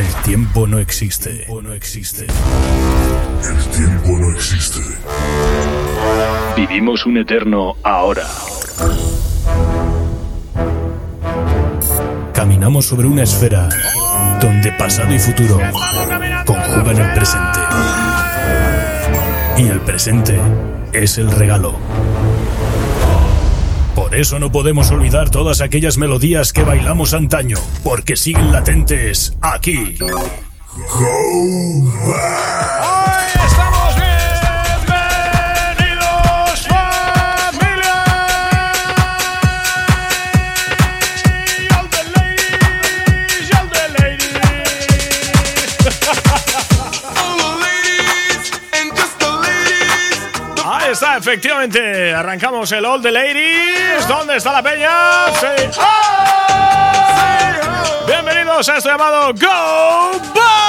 El tiempo no existe. no existe. El tiempo no existe. Vivimos un eterno ahora. Caminamos sobre una esfera donde pasado y futuro conjugan el presente. Y el presente es el regalo. Por eso no podemos olvidar todas aquellas melodías que bailamos antaño, porque siguen latentes aquí. Efectivamente, arrancamos el All the Ladies. ¿Dónde está la peña? ¡Oh! Bienvenidos a este llamado Go Back.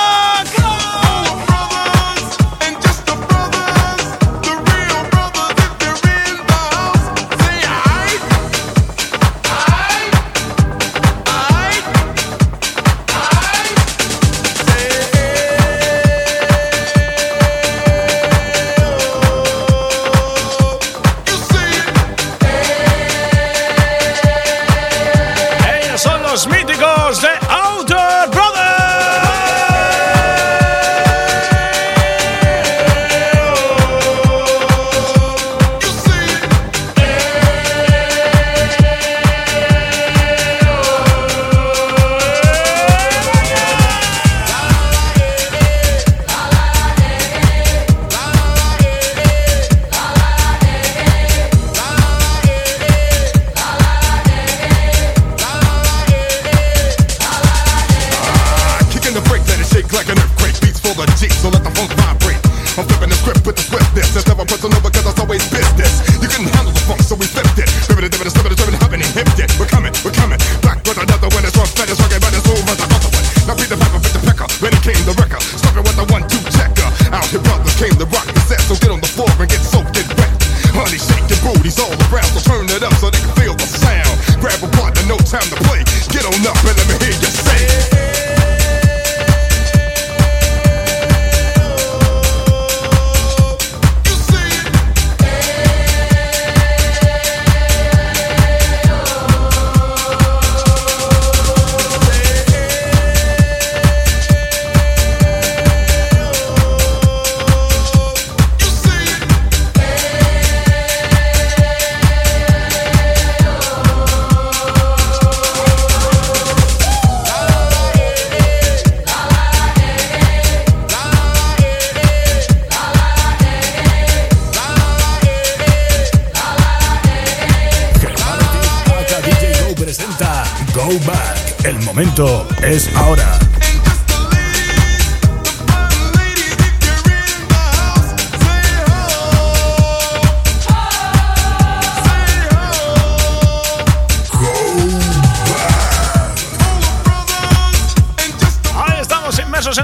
Es ahora.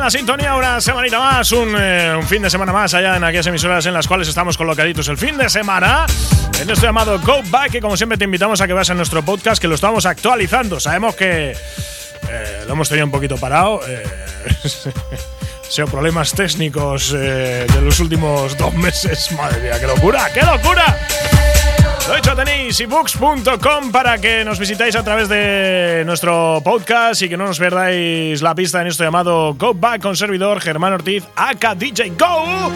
La sintonía una semanita más, un, eh, un, fin de semana más allá en aquellas emisoras en las cuales estamos colocaditos el fin de semana en esto llamado Go Back que como siempre te invitamos a que veas en nuestro podcast que lo estamos actualizando. Sabemos que eh, lo hemos tenido un poquito parado. Eh, sido problemas técnicos eh, de los últimos dos meses. Madre mía, qué locura, qué locura. Lo hecho, tenéis ebooks.com para que nos visitáis a través de nuestro podcast y que no nos perdáis la pista en esto llamado Go Back con servidor Germán Ortiz, aka DJ Go.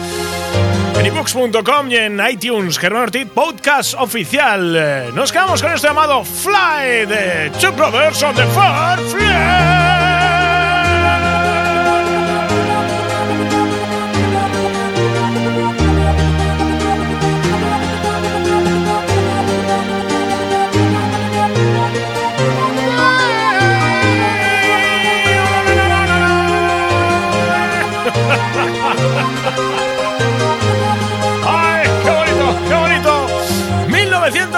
En ebooks.com y en iTunes, Germán Ortiz, podcast oficial. Nos quedamos con esto llamado Fly de Two Brothers on the Far Fly.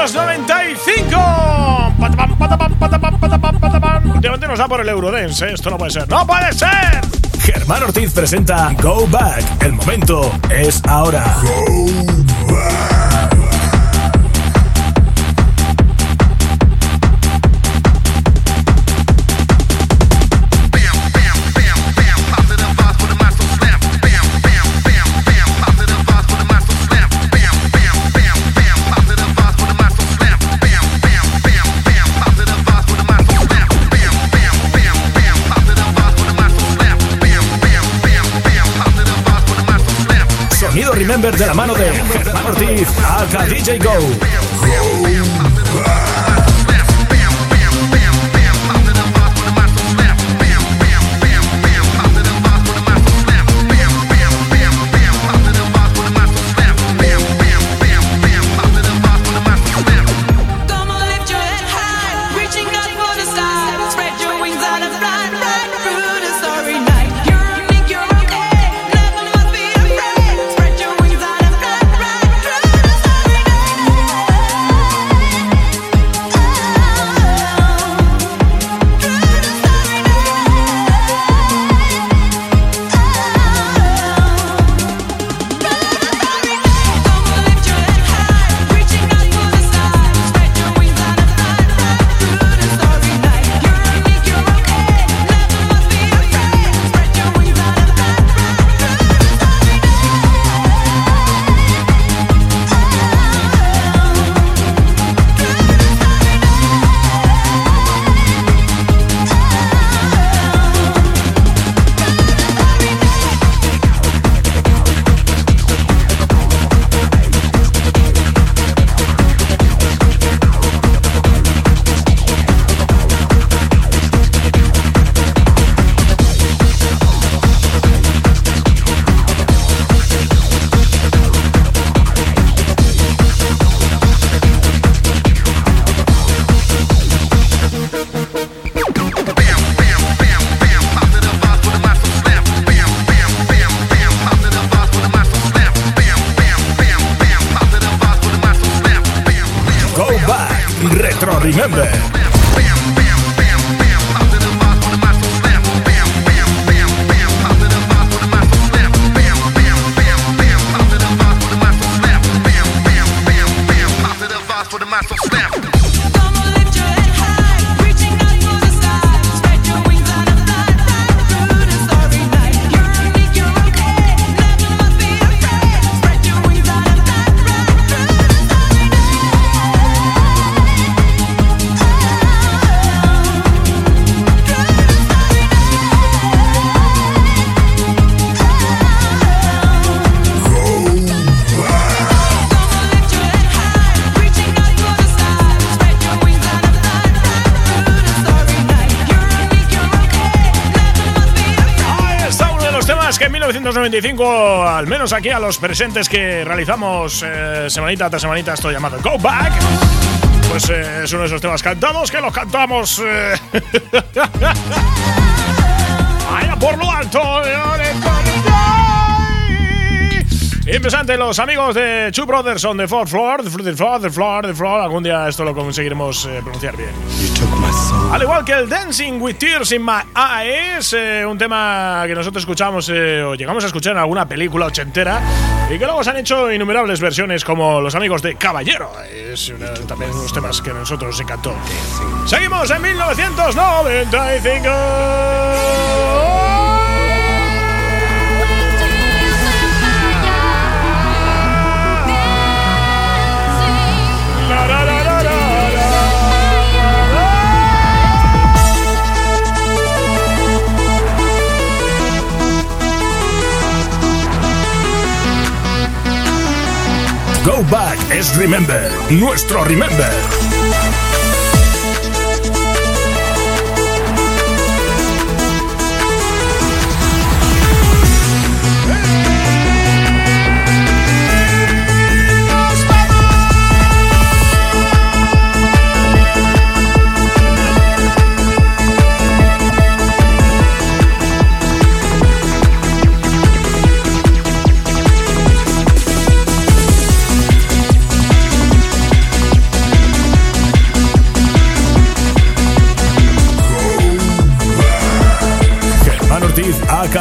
1995. Últimamente nos da por el Eurodance, ¿eh? esto no puede ser. ¡No puede ser! Germán Ortiz presenta Go Back. El momento es ahora. Go Back. De la mano de Germán Ortiz, DJ Go. Al menos aquí a los presentes que realizamos eh, semanita tras semanita, esto llamado Go Back. Pues eh, es uno de esos temas cantados que los cantamos. Eh. Allá por lo alto. Interesante, los amigos de Two Brothers on the Fourth Floor, the Floor, the Floor, the Floor. Algún día esto lo conseguiremos pronunciar bien. Al igual que el Dancing with Tears in My Eyes, eh, un tema que nosotros escuchamos eh, o llegamos a escuchar en alguna película ochentera y que luego se han hecho innumerables versiones como Los Amigos de Caballero. Es también unos temas que a nosotros nos encantó. Seguimos en 1995. Go Back es Remember, nuestro Remember.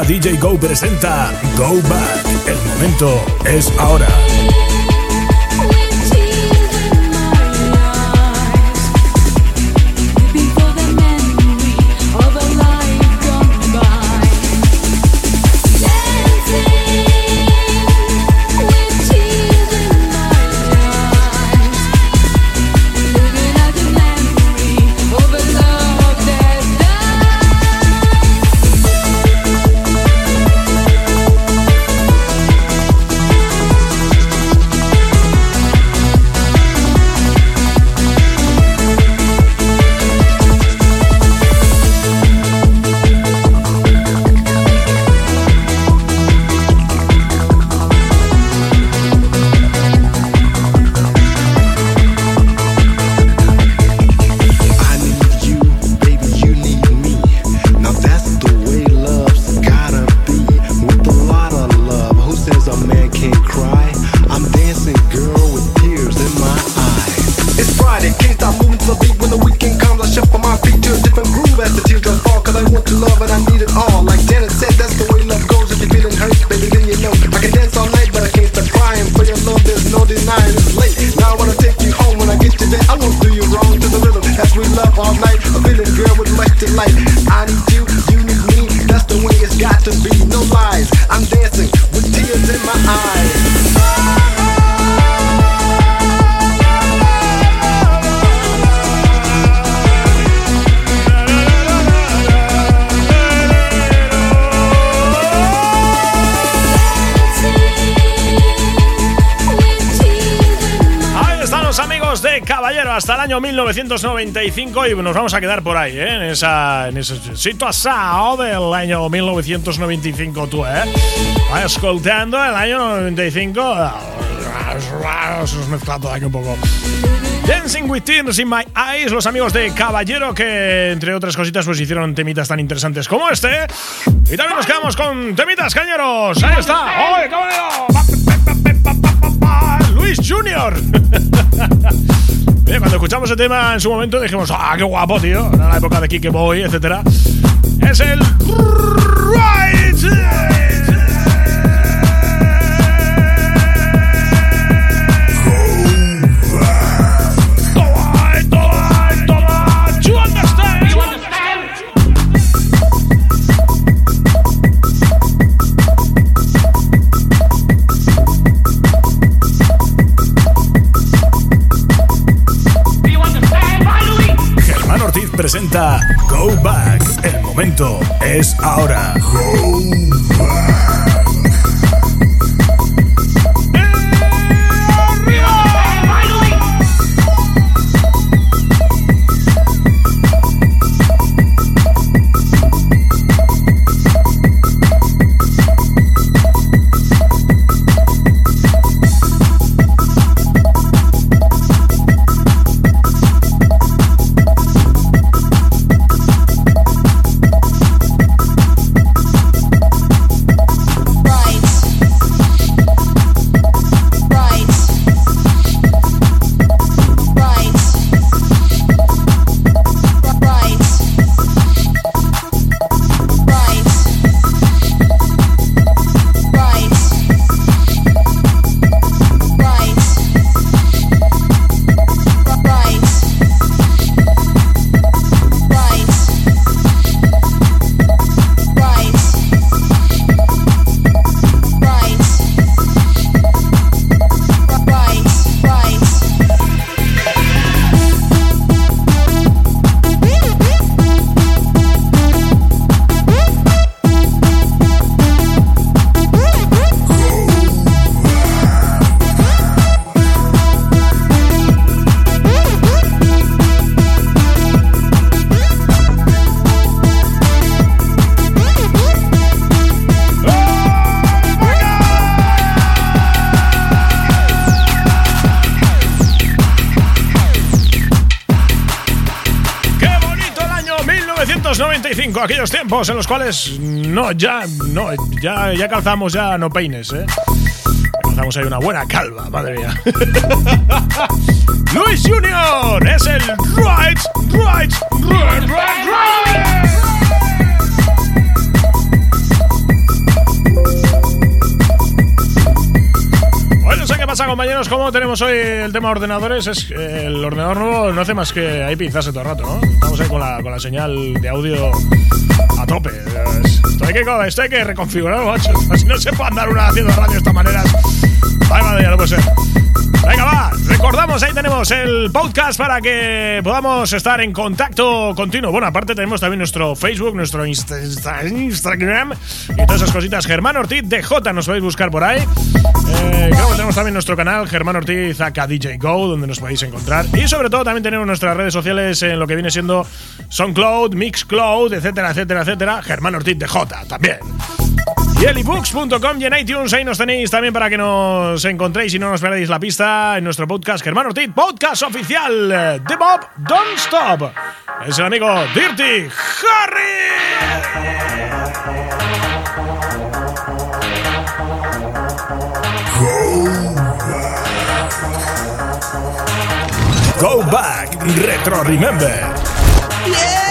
DJ Go presenta Go Back. El momento es ahora. Año 1995 y nos vamos a quedar por ahí, ¿eh? en, esa, en esa situación del año 1995, tú, ¿eh? Escoltando el año 95. Se nos mezcla todo aquí un poco. Dancing with Tears in My Eyes, los amigos de Caballero que, entre otras cositas, pues hicieron temitas tan interesantes como este. Y también nos quedamos con temitas cañeros. Ahí está. ¡Oye, caballero! Luis Junior. Cuando escuchamos el tema en su momento dijimos, ¡ah, qué guapo, tío! Era la época de Kike Boy, etc. Es el. Presenta Go Back. El momento es ahora. Go Back. Aquellos tiempos en los cuales no, ya, no, ya, ya calzamos ya no peines, ¿eh? Calzamos ahí una buena calva, madre mía. Luis Junior es el right, right, right, right, right. Pasa, compañeros. ¿Cómo tenemos hoy el tema ordenadores? Es el ordenador nuevo no hace más que ahí pinzarse todo el rato, ¿no? Estamos ahí con la, con la señal de audio a tope. Esto hay que, esto hay que reconfigurarlo, macho. No se puede andar una haciendo radio de esta manera. Ay, madre, ya no puede ser. Venga, va. Recordamos, ahí tenemos el podcast para que podamos estar en contacto continuo. Bueno, aparte tenemos también nuestro Facebook, nuestro Instagram y todas esas cositas. Germán Ortiz DJ, nos podéis buscar por ahí. Eh, creo que tenemos también nuestro canal, Germán Ortiz acá DJ Go, donde nos podéis encontrar. Y sobre todo también tenemos nuestras redes sociales en lo que viene siendo SoundCloud, Mixcloud, etcétera, etcétera, etcétera. Germán Ortiz DJ también. Y y en iTunes, ahí nos tenéis también para que nos encontréis y no nos perdáis la pista en nuestro podcast Germán Ortiz, podcast oficial de Bob Don't Stop. Es el amigo Dirty Harry. Go back, retro remember. Remember,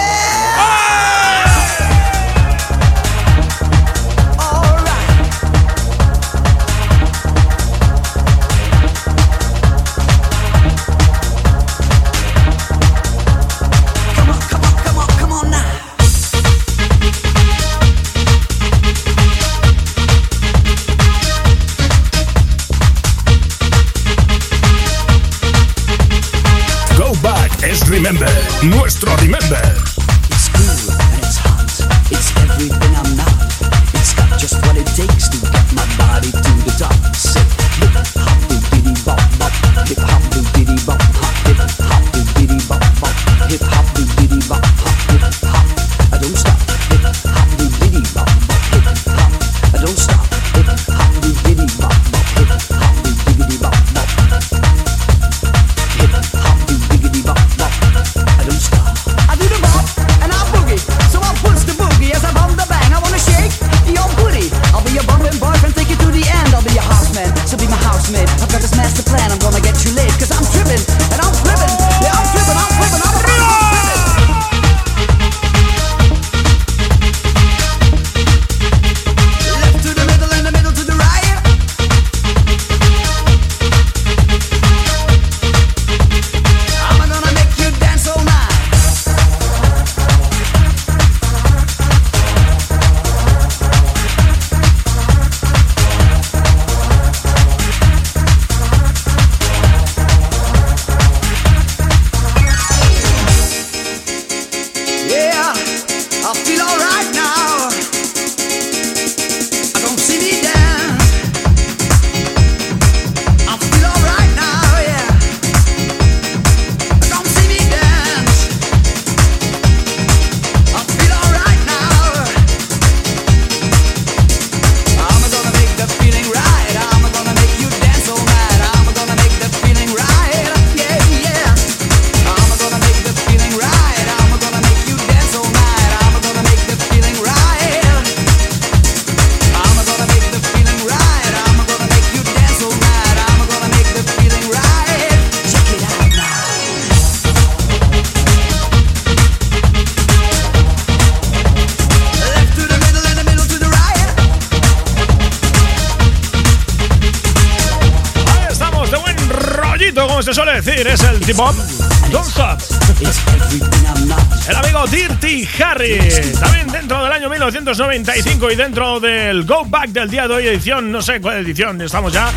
año 1995 y dentro del Go Back del día de hoy, edición, no sé cuál edición, estamos ya,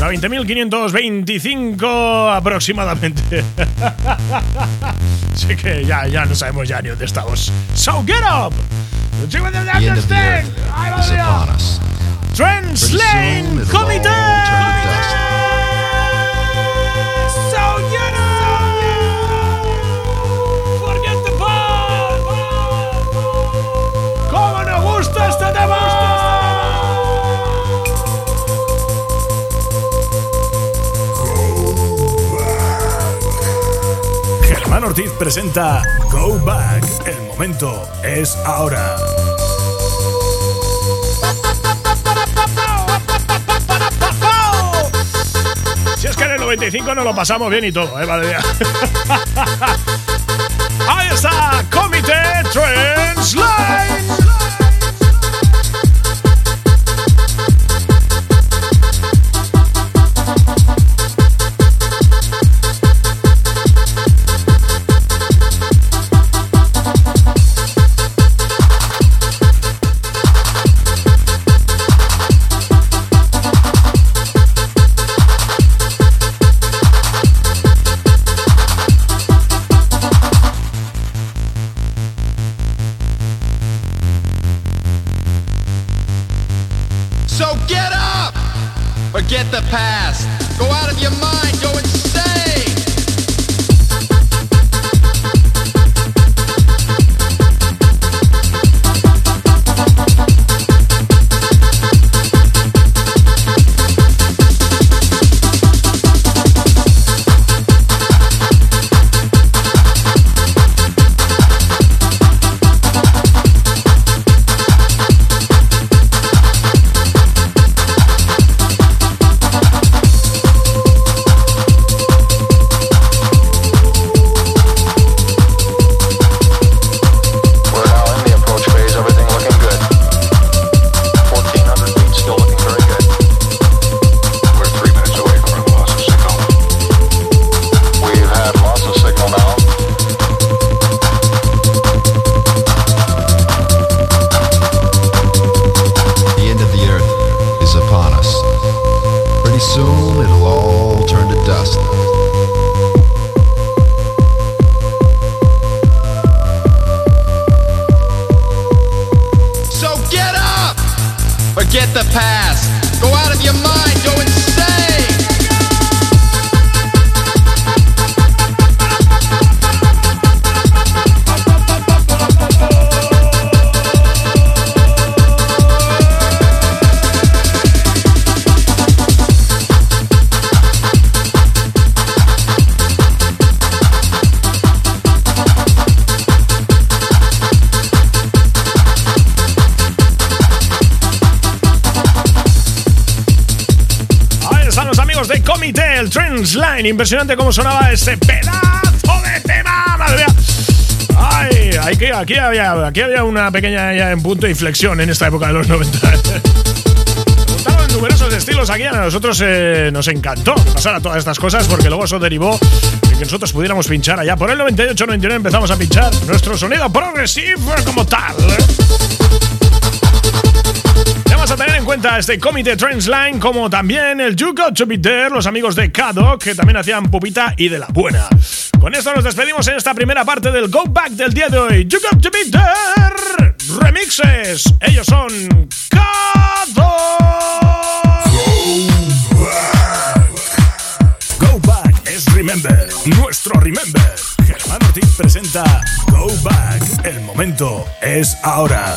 la 20.525 aproximadamente. Así que ya, ya no sabemos ya ni dónde estamos. So get up! The of presenta Go Back. El momento es ahora. Si es que en el 95 no lo pasamos bien y todo, ¿eh? Vale, Ahí está, Comité Translate. Impresionante cómo sonaba ese pedazo de tema. Madre mía. Ay, aquí, había, aquí había una pequeña en punto de inflexión en esta época de los 90. en numerosos estilos aquí. A nosotros eh, nos encantó pasar a todas estas cosas porque luego eso derivó de que nosotros pudiéramos pinchar allá. Por el 98-99 empezamos a pinchar nuestro sonido progresivo como tal a tener en cuenta este comité Trendsline como también el You Got To Be There, los amigos de Kado, que también hacían pupita y de la buena. Con esto nos despedimos en esta primera parte del Go Back del día de hoy. You Got To Be There remixes. Ellos son Kado. Go Back es Remember, nuestro Remember. Germán Ortiz presenta Go Back. El momento es ahora.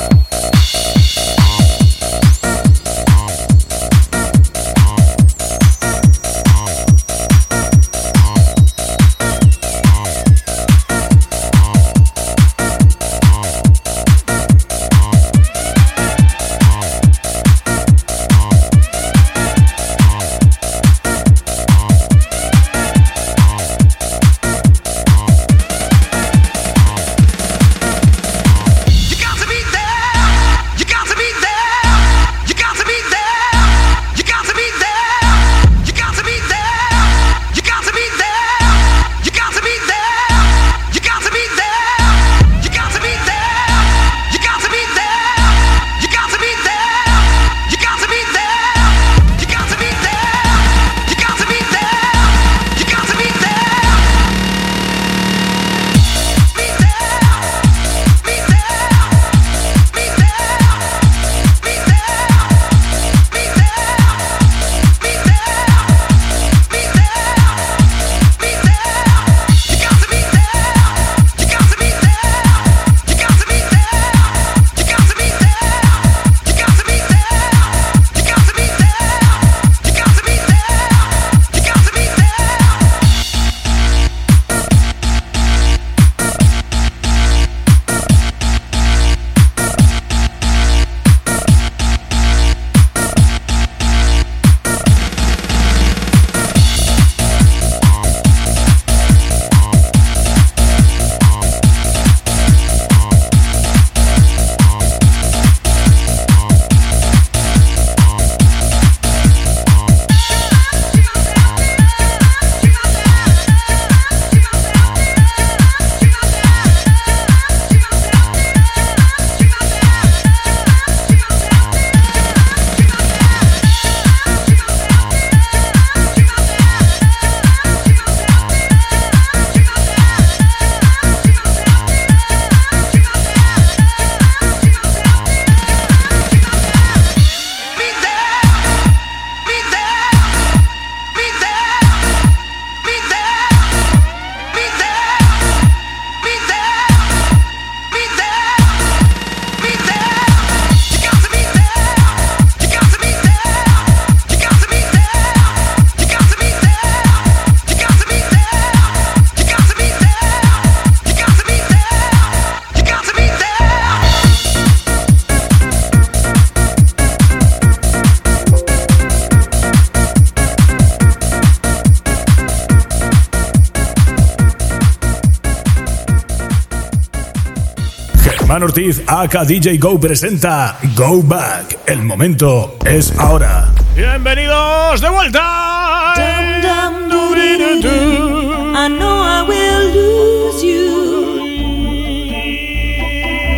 Germán Ortiz, aka DJ Go presenta Go Back. El momento es ahora. Bienvenidos de vuelta. Dum, dum, doo-doo-doo. I know I will lose you.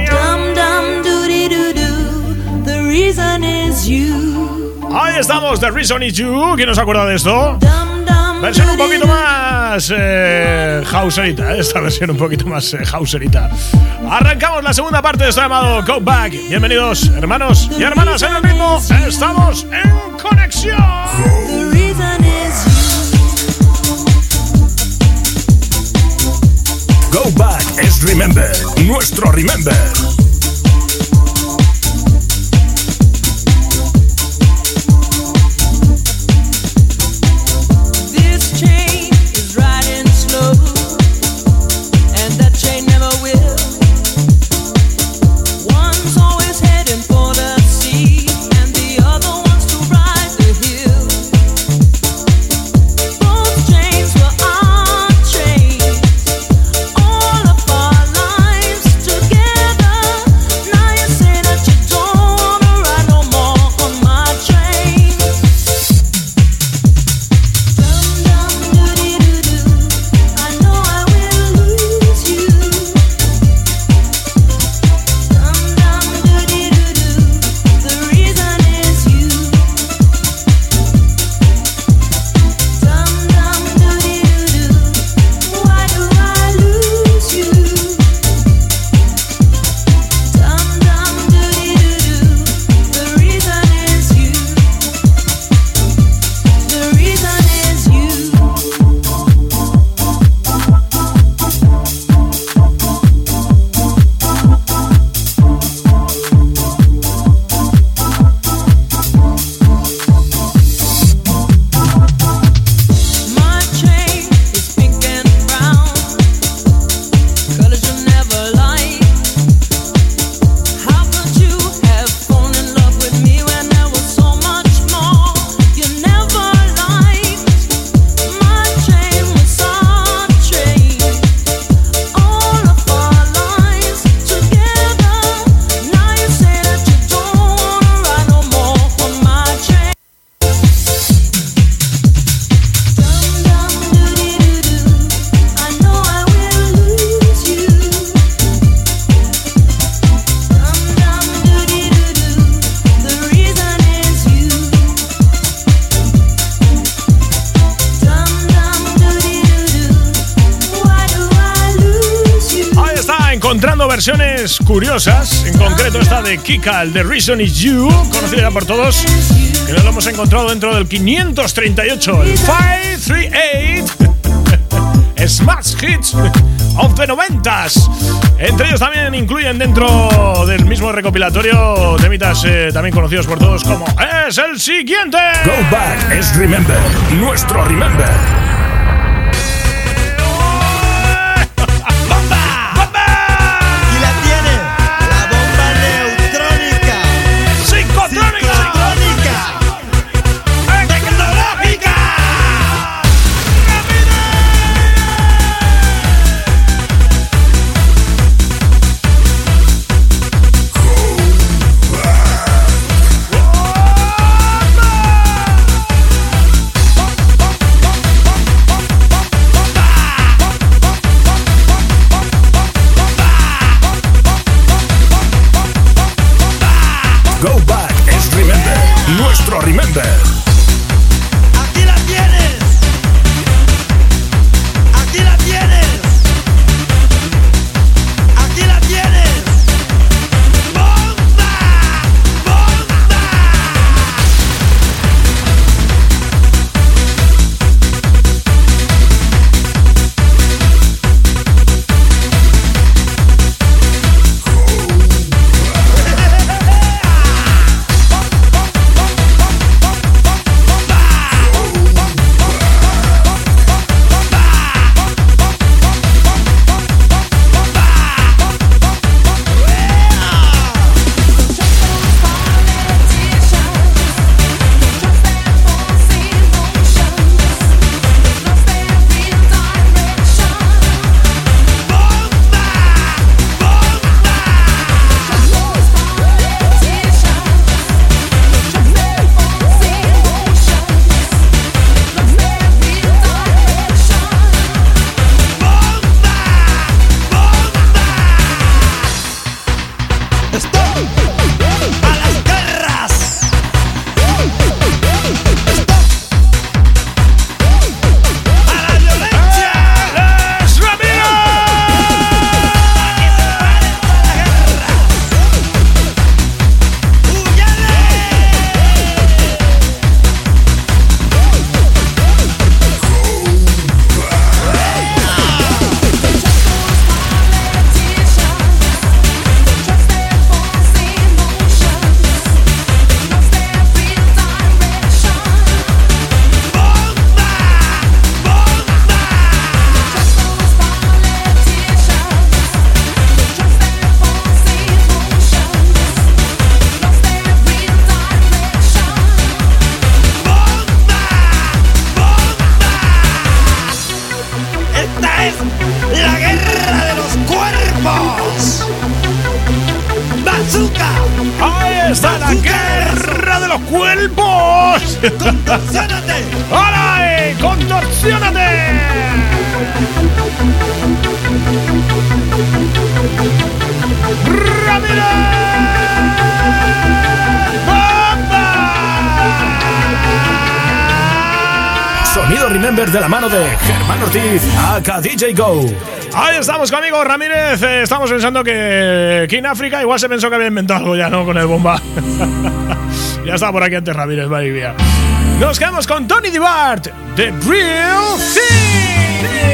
Dum doo. The reason is you. Ahí estamos, The Reason is You. ¿Quién nos acuerda de esto? Dum. Versión un poquito más eh, houserita, ¿eh? esta versión un poquito más eh, houserita. Arrancamos la segunda parte de esto llamado Go Back. Bienvenidos, hermanos y hermanas en el ritmo. Estamos en conexión. Go Back es Remember, nuestro Remember. Curiosas. En concreto esta de Kika, el de Reason is You, conocida ya por todos. Que nos lo hemos encontrado dentro del 538, el 538. Smash Hits of the 90s. Entre ellos también incluyen dentro del mismo recopilatorio temitas eh, también conocidos por todos como es el siguiente. Go Back es Remember, nuestro Remember. Ortiz, aka DJ Go. Ahí estamos conmigo, Ramírez. Eh, estamos pensando que King África igual se pensó que había inventado algo ya, ¿no? Con el bomba. ya estaba por aquí antes Ramírez, madre mía. Nos quedamos con Tony DeBart, The Real Thing.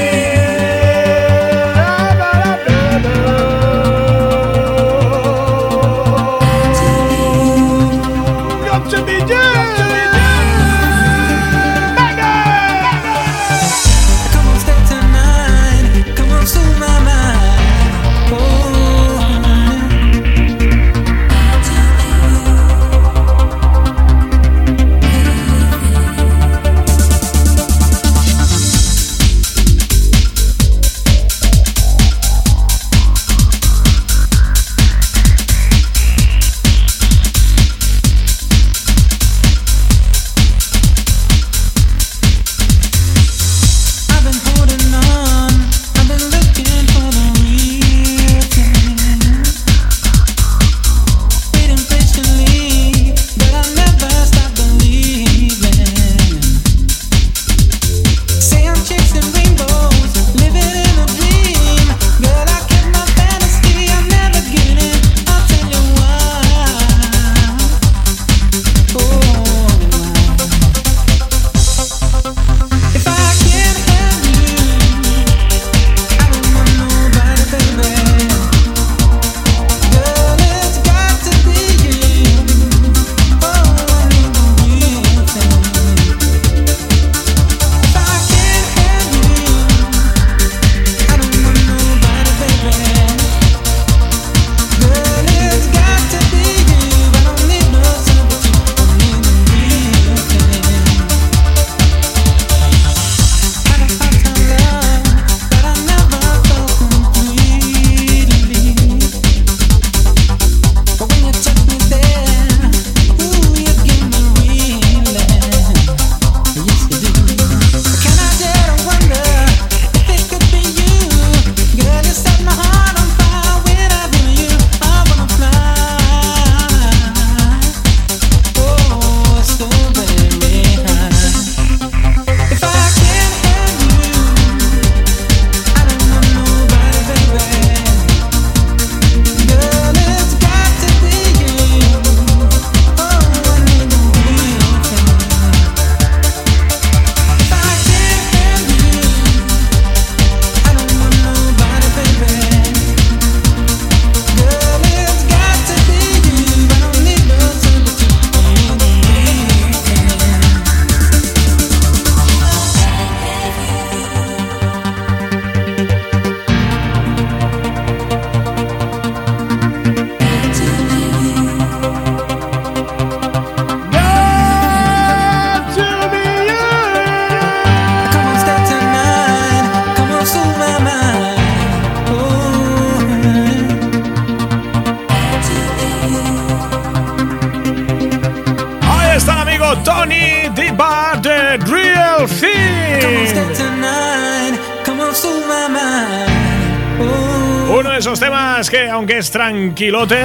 Tranquilote,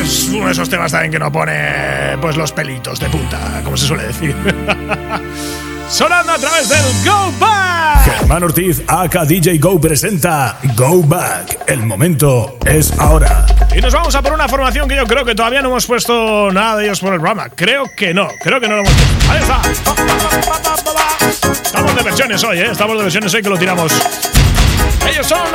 es uno de esos temas también que no pone pues los pelitos de punta, como se suele decir. Sonando a través del Go Back. Germán Ortiz, aka DJ Go presenta Go Back. El momento es ahora. Y nos vamos a por una formación que yo creo que todavía no hemos puesto nada de ellos por el programa. Creo que no, creo que no lo hemos puesto. Ahí está. Estamos de versiones hoy, ¿eh? Estamos de versiones hoy que lo tiramos. Ellos son,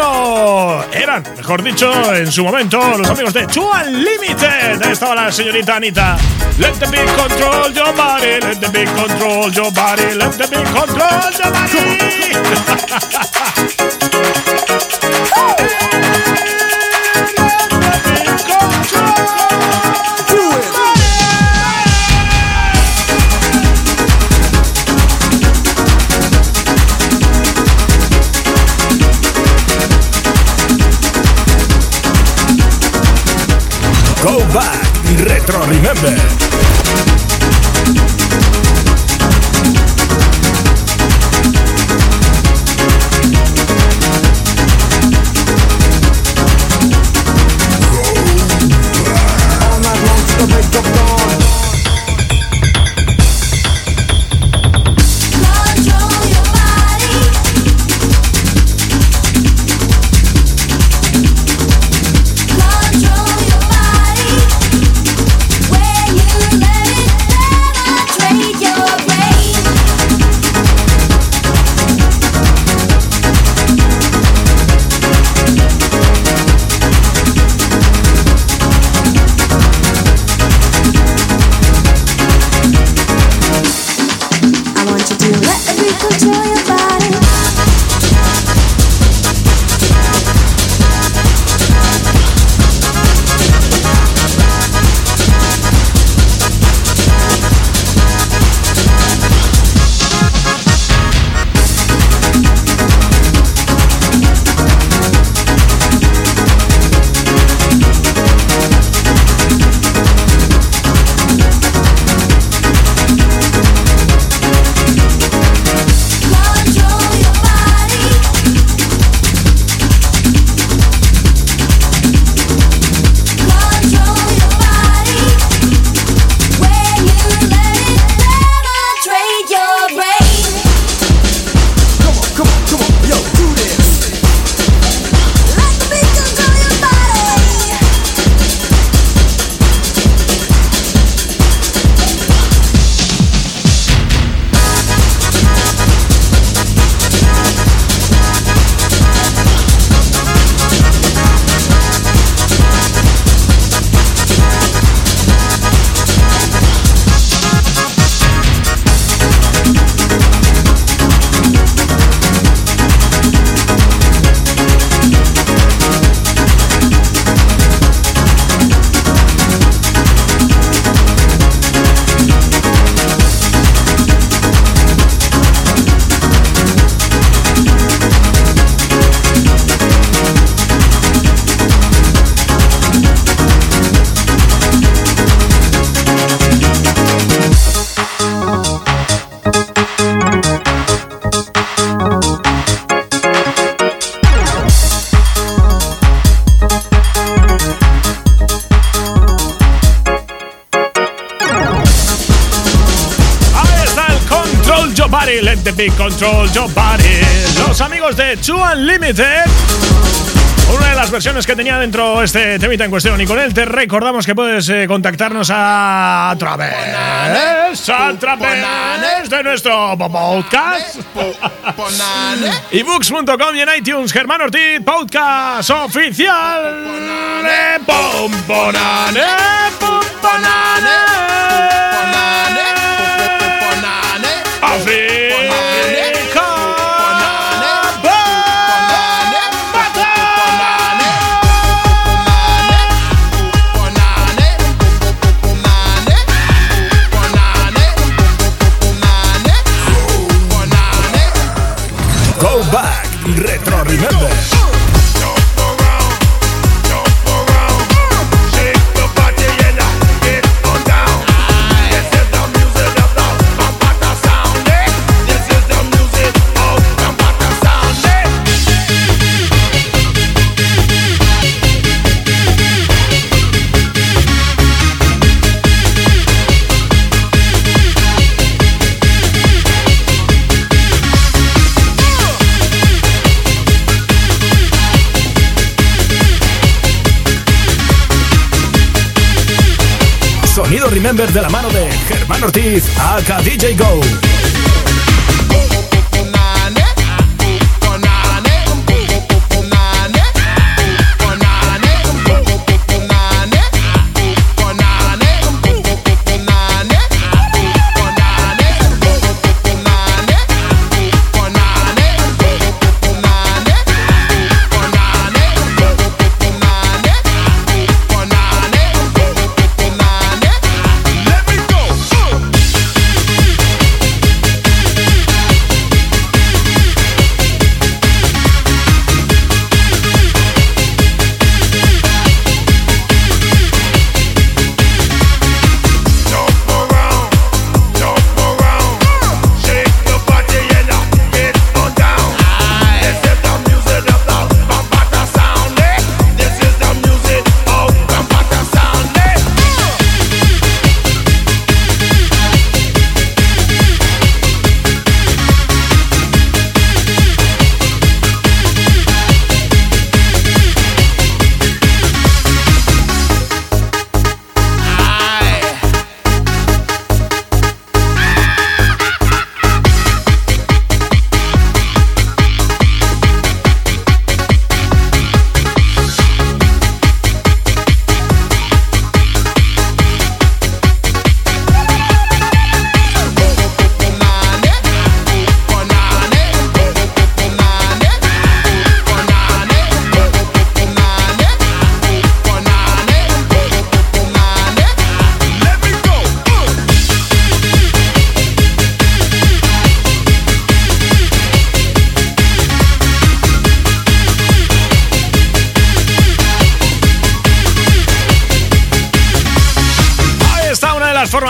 eran, mejor dicho, en su momento, los amigos de Two Unlimited. Ahí estaba la señorita Anita. Let the beat control your body, let the beat control your body, let the beat control your body. Big Control Your Body. Los amigos de Two Unlimited. Una de las versiones que tenía dentro este temita en cuestión. Y con él te recordamos que puedes eh, contactarnos a, través, a través de nuestro podcast. ebooks.com y en iTunes. Germán Ortiz, podcast oficial. de Pomponane, Pomponane. Remember de la mano de Germán Ortiz, aka DJ Go.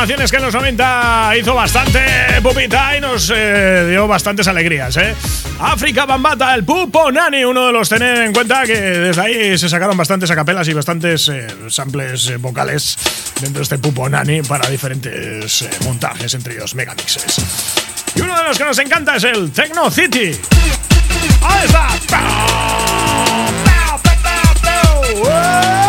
Formaciones que en los 90 hizo bastante pupita y nos eh, dio bastantes alegrías, ¿eh? África Bambata, el Pupo Nani, uno de los tener en cuenta que desde ahí se sacaron bastantes acapelas y bastantes eh, samples eh, vocales dentro de este Pupo Nani para diferentes eh, montajes, entre ellos megamixes. Y uno de los que nos encanta es el Techno City. Ahí está. ¡Pau! ¡Pau, pau, pau, pau!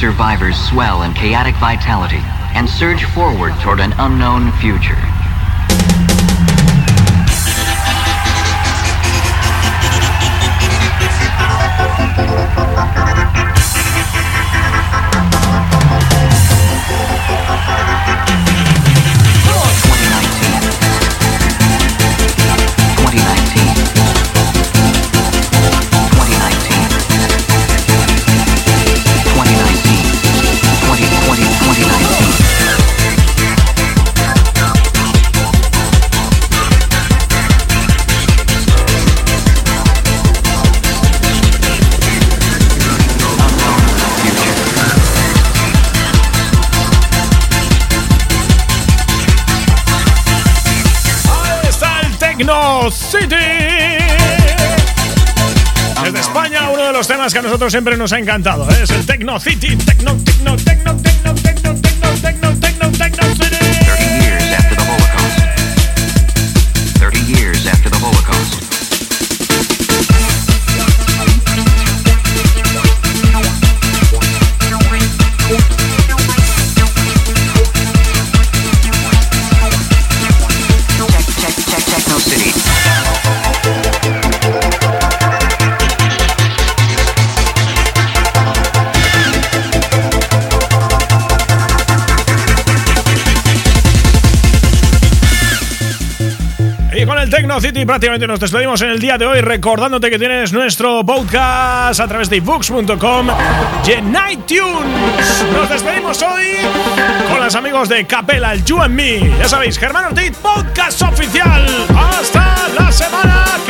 Survivors swell in chaotic vitality and surge forward toward an unknown future. Nosotros siempre nos ha encantado ¿eh? es el Techno City. Techno, Techno, Techno, City prácticamente nos despedimos en el día de hoy recordándote que tienes nuestro podcast a través de ebooks.com y en iTunes. Nos despedimos hoy con los amigos de Capela, el You and Me. Ya sabéis, Germán Ortiz, podcast oficial. Hasta la semana que